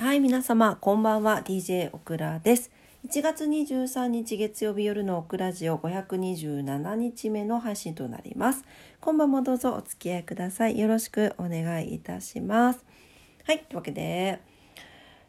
はい、皆様、こんばんは。DJ オクラです。1月23日月曜日夜のオクラジオ527日目の配信となります。今晩もどうぞお付き合いください。よろしくお願いいたします。はい、というわけで、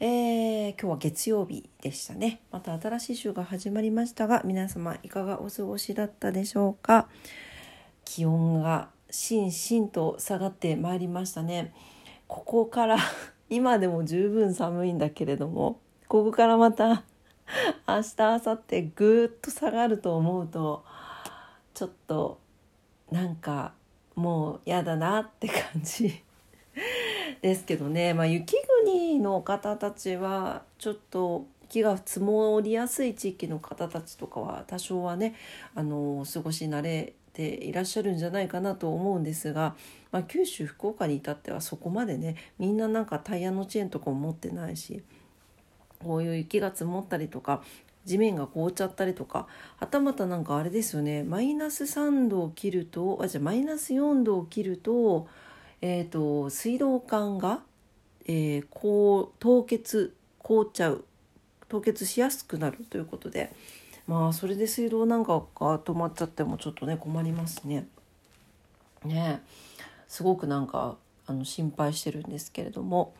えー今日は月曜日でしたね。また新しい週が始まりましたが、皆様いかがお過ごしだったでしょうか？気温がしんしんと下がってまいりましたね。ここから今でも十分寒いんだけれどもここからまた 明日明後日ぐっと下がると思うとちょっとなんかもうやだなって感じ。ですけどね、まあ、雪国の方たちはちょっと雪が積もりやすい地域の方たちとかは多少はねあの過ごし慣れていらっしゃるんじゃないかなと思うんですが、まあ、九州福岡に至ってはそこまでねみんななんかタイヤのチェーンとかも持ってないしこういう雪が積もったりとか地面が凍っちゃったりとかはたまたなんかあれですよねマイナス3度を切るとあじゃあマイナス4度を切ると,、えー、と水道管が、えーこう凍結凍っちゃう凍結しやすくなるということでまあそれで水道なんかが止まっちゃってもちょっとね困りますね。ね。すごくなんかあの心配してるんですけれども。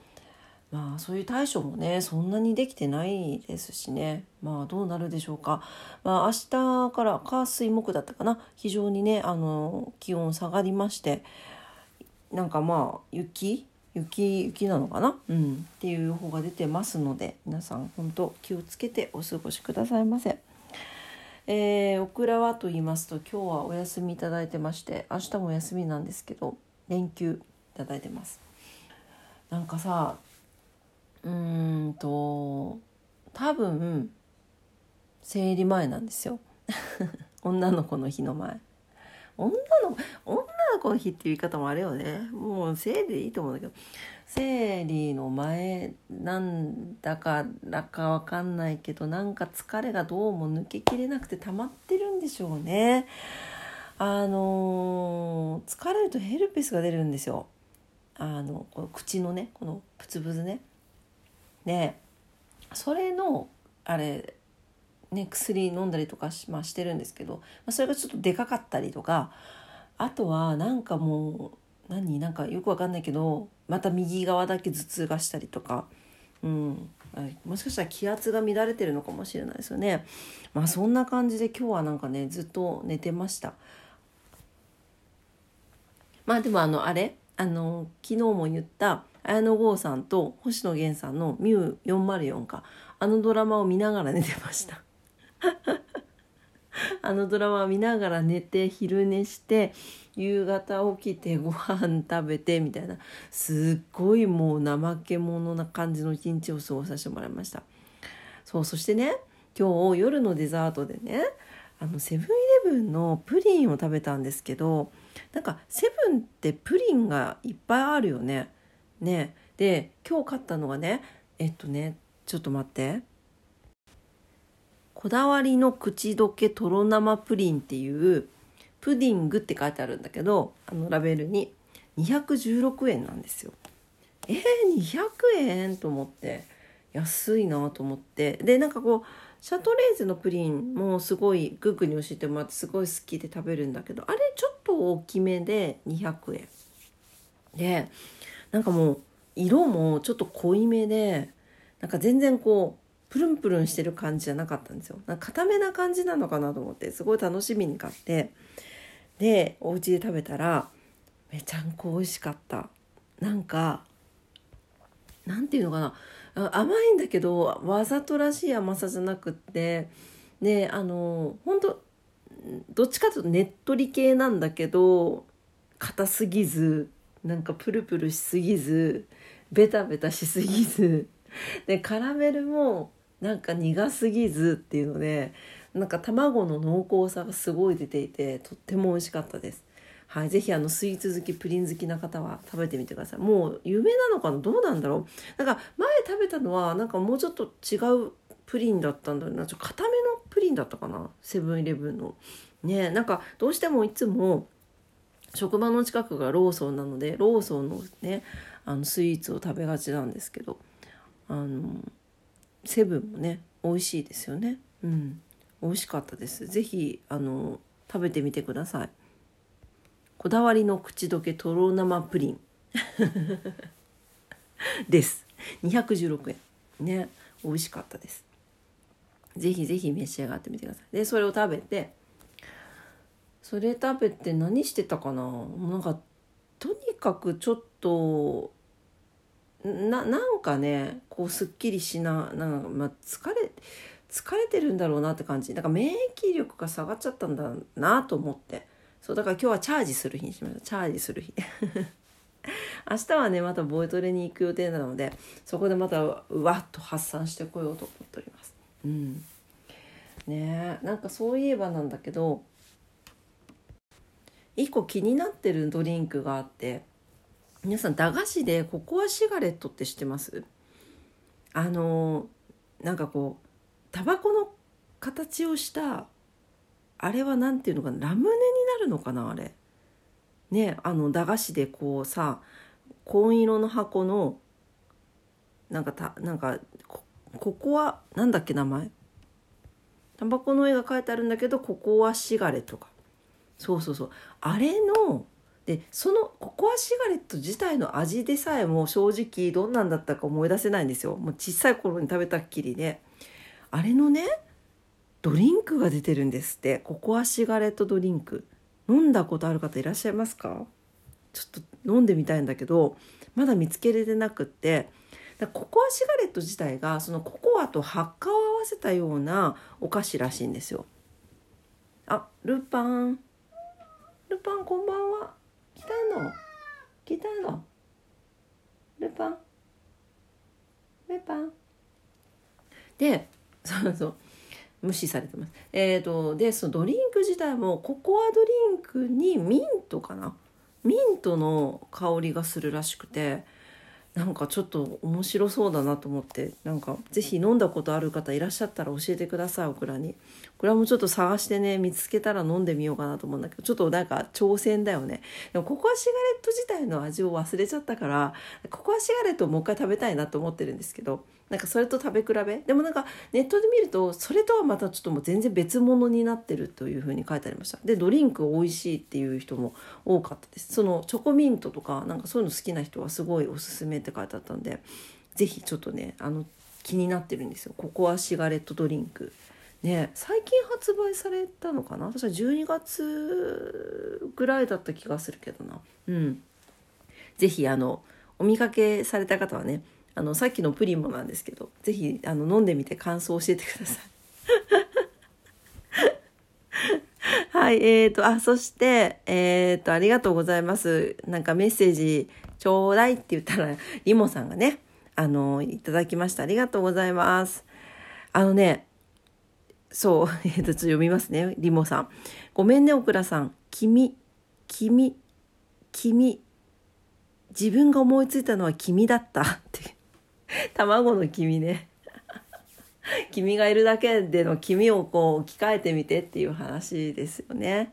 まあそういう対処もねそんなにできてないですしね。まあどうなるでしょうか。まあ明日から火水木だったかな。非常にねあの気温下がりまして。なんかまあ雪？雪雪なのかな、うん、っていう予報が出てますので皆さん本当気をつけてお過ごしくださいませ。えー、オクラはと言いますと今日はお休みいただいてまして明日も休みなんですけど連休いただいてます。なんかさうんと多分生理前なんですよ 女の子の日の前女の女の子の日っていう言い方もあれよね。もう生理でいいと思うんだけど。生理の前なんだからかわかんないけどなんか疲れがどうも抜けきれなくて溜まってるんでしょうね。あの疲れるとヘルペスが出るんですよ。あのこの口のねこのプツプツね。でそれのあれね薬飲んだりとかし,、まあ、してるんですけど、まあ、それがちょっとでかかったりとかあとはなんかもう何？なんかよくわかんないけどまた右側だけ頭痛がしたりとか、うん、もしかしたら気圧が乱れてるのかもしれないですよね。まあそんな感じで今日はなんかねずっと寝てました。まあでもあのあれ？あの昨日も言った綾野剛さんと星野源さんの「ミュー404かあのドラマを見ながら寝てました。あのドラマ見ながら寝て昼寝して夕方起きてご飯食べてみたいなすっごいもう怠け者な感じの一日を過ごさせてもらいました。そうそしてね今日夜のデザートでねあのセブンイレブンのプリンを食べたんですけどなんかセブンってプリンがいっぱいあるよね。ね。で今日買ったのがねえっとねちょっと待って。こだわりの口どけとろ生プリンっていうプディングって書いてあるんだけどあのラベルに。216円なんですよ。えー、200円と思って。安いなと思って。でなんかこうシャトレーゼのプリンもすごいグッグに教えてもらってすごい好きで食べるんだけどあれちょっと大きめで200円でなんかもう色もちょっと濃いめでなんか全然こうプルンプルンしてる感じじゃなかったんですよ。なんか固めな感じなのかなと思ってすごい楽しみに買って。でお家で食べたらめちゃんこ美味しかった。なんかなんていうのかな。甘いんだけどわざとらしい甘さじゃなくってであの本当どっちかというとねっとり系なんだけど硬すぎずなんかプルプルしすぎずベタベタしすぎずでカラメルもなんか苦すぎずっていうのでなんか卵の濃厚さがすごい出ていてとっても美味しかったです。はい、ぜひあのスイーツ好きプリン好きな方は食べてみてください。もう有名なのかな？どうなんだろう？なんか前食べたのはなんかもうちょっと違うプリンだったんだよなちょっと固めのプリンだったかな？セブンイレブンの。ねなんかどうしてもいつも職場の近くがローソンなのでローソンのねあのスイーツを食べがちなんですけどあのセブンもね美味しいですよね。うん。美味しかったです。是非あの食べてみてください。こだわりの口どけとろ生プリン。です。216円ね。美味しかったです。ぜひぜひ召し上がってみてください。でそれを食べてそれ食べて何してたかな？なんかとにかくちょっとななんかねこうすっきりしななんか、まあ、疲れ疲れてるんだろうなって感じ。だから免疫力が下がっちゃったんだなと思って。そうだから今日はチャージする日にしましたチャージする日。明日はねまたボイトレに行く予定なのでそこでまたうわっと発散してこようと思っております。うん。ねなんかそういえばなんだけど一個気になってるドリンクがあって。皆さん駄菓子でココアシガレットって知ってます？あのなんかこうタバコの形をしたあれは何ていうのかなラムネになるのかなあれ。ねあの駄菓子でこうさ紺色の箱のなんかたなんかここはなんだっけ名前？タバコの絵が描いてあるんだけどここはシガレとか。そうそうそう。あれのでそのココアシガレット自体の味でさえも正直どんなんだったか思い出せないんですよ。もう小さい頃に食べたっきりで。あれのねドリンクが出てるんですって。ココアシガレットドリンク。飲んだことある方いらっしゃいますか？ちょっと飲んでみたいんだけどまだ見つけれてなくって。ココアシガレット自体がそのココアと発火を合わせたようなお菓子らしいんですよ。あルパン。ルパンこんばんは。たの。来たの。ルパン。ルパン。でそうそう。無視されてます。えーと、でそのドリンク自体もココアドリンクにミントかな。ミントの香りがするらしくてなんかちょっと面白そうだなと思ってなんか是非飲んだことある方いらっしゃったら教えてくださいオクラに。これはもうちょっと探してね見つけたら飲んでみようかなと思うんだけどちょっとなんか挑戦だよね。でもココアシガレット自体の味を忘れちゃったからココアシガレットをもう一回食べたいなと思ってるんですけどなんかそれと食べ比べ？でもなんかネットで見るとそれとはまたちょっともう全然別物になってるというふうに書いてありました。でドリンク美味しいっていう人も多かったです。そのチョコミントとかなんかそういうの好きな人はすごいおすすめって書いてあったんで是非ちょっとねあの気になってるんですよ。ココアシガレットドリンク。ね最近発売されたのかな？私は12月ぐらいだった気がするけどな。うん。是非あのお見かけされた方はねあのさっきのプリンもなんですけど是非あの飲んでみて感想を教えてください。はい、えーと、あ、そして、えーと、ありがとうございます。なんかメッセージちょうだいって言ったら、リモさんがね、あの、いただきました。ありがとうございます。あのね、そう、えーと、読みますね、リモさん。ごめんね、オクラさん。君、君、君、自分が思いついたのは君だったって 卵の黄身ね。黄身がいるだけでの黄身をこう置き換えてみてっていう話ですよね。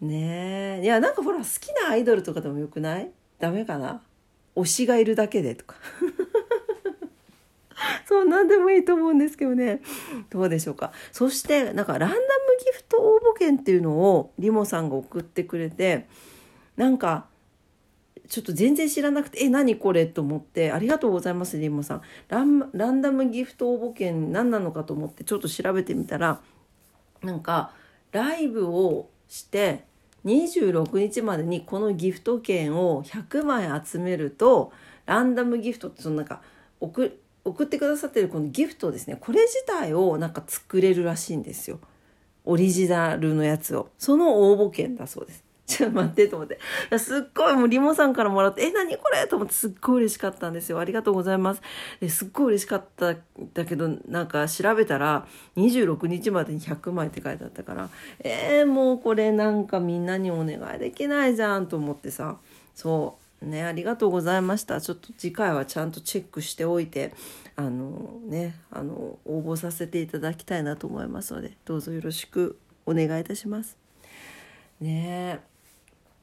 ねえ。いやなんかほら好きなアイドルとかでもよくない？ダメかな？推しがいるだけでとか。そう何でもいいと思うんですけどね。どうでしょうか？そしてなんかランダムギフト応募券っていうのをリモさんが送ってくれてなんかちょっと全然知らなくて、え、何これと思って、ありがとうございます、リンモさん。ランランダムギフト応募券何なのかと思ってちょっと調べてみたら、なんか、ライブをして、26日までにこのギフト券を100枚集めると、ランダムギフトってそのなんか、送送ってくださってるこのギフトですね、これ自体をなんか作れるらしいんですよ。オリジナルのやつを。その応募券だそうです。ちょっと待ってと思って。すっごいもうリモさんからもらって、え、何これと思ってすっごい嬉しかったんですよ。ありがとうございます。ですっごい嬉しかったんだけど、なんか調べたら26日までに100枚って書いてあったから、えー、もうこれなんかみんなにお願いできないじゃんと思ってさ、そう。ね、ありがとうございました。ちょっと次回はちゃんとチェックしておいて、あのね、あの、応募させていただきたいなと思いますので、どうぞよろしくお願いいたします。ねえ。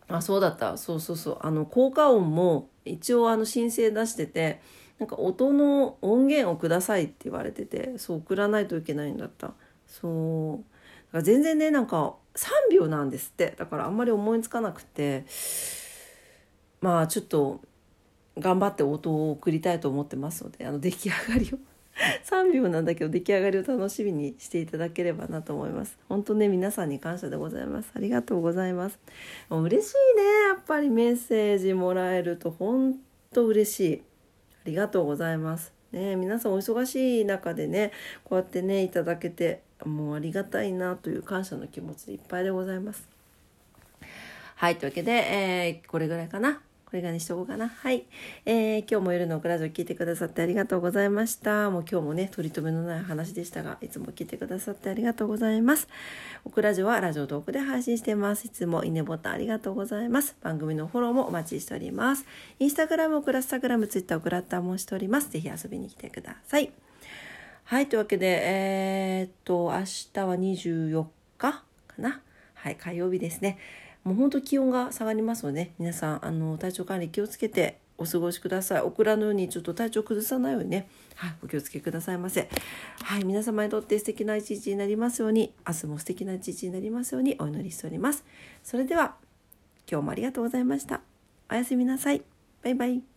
あそうだった。そうそうそう。あの効果音も一応あの申請出しててなんか音の音源をくださいって言われててそう送らないといけないんだった。そう。だから全然ねなんか3秒なんですって。だからあんまり思いつかなくてまあちょっと頑張って音を送りたいと思ってますのであの出来上がりを。3秒なんだけど出来上がりを楽しみにしていただければなと思います。本当ね皆さんに感謝でございます。ありがとうございます。もう嬉しいね。やっぱりメッセージもらえると本当嬉しい。ありがとうございます。ね皆さんお忙しい中でねこうやってねいただけてもうありがたいなという感謝の気持ちでいっぱいでございます。はいというわけで、えー、これぐらいかな。これがにしとこうかな。はい。えー、今日も夜のオクラジオ聞いてくださってありがとうございました。もう今日もね、取り留めのない話でしたが、いつも聞いてくださってありがとうございます。オクラジオはラジオトークで配信してます。いつもいいねボタンありがとうございます。番組のフォローもお待ちしております。インスタグラム、オクラスタグラム、ツイッター、オクラッターもしております。ぜひ遊びに来てください。はい、というわけで、えー、っと、明日は24日かな？はい、火曜日ですね。もうほんと気温が下がりますので、ね、皆さんあの体調管理気をつけてお過ごしください。オクラのようにちょっと体調崩さないようにね、はい、お気をつけくださいませ。はい、皆様にとって素敵な一日になりますように、明日も素敵な一日になりますようにお祈りしております。それでは、今日もありがとうございました。おやすみなさい。バイバイ。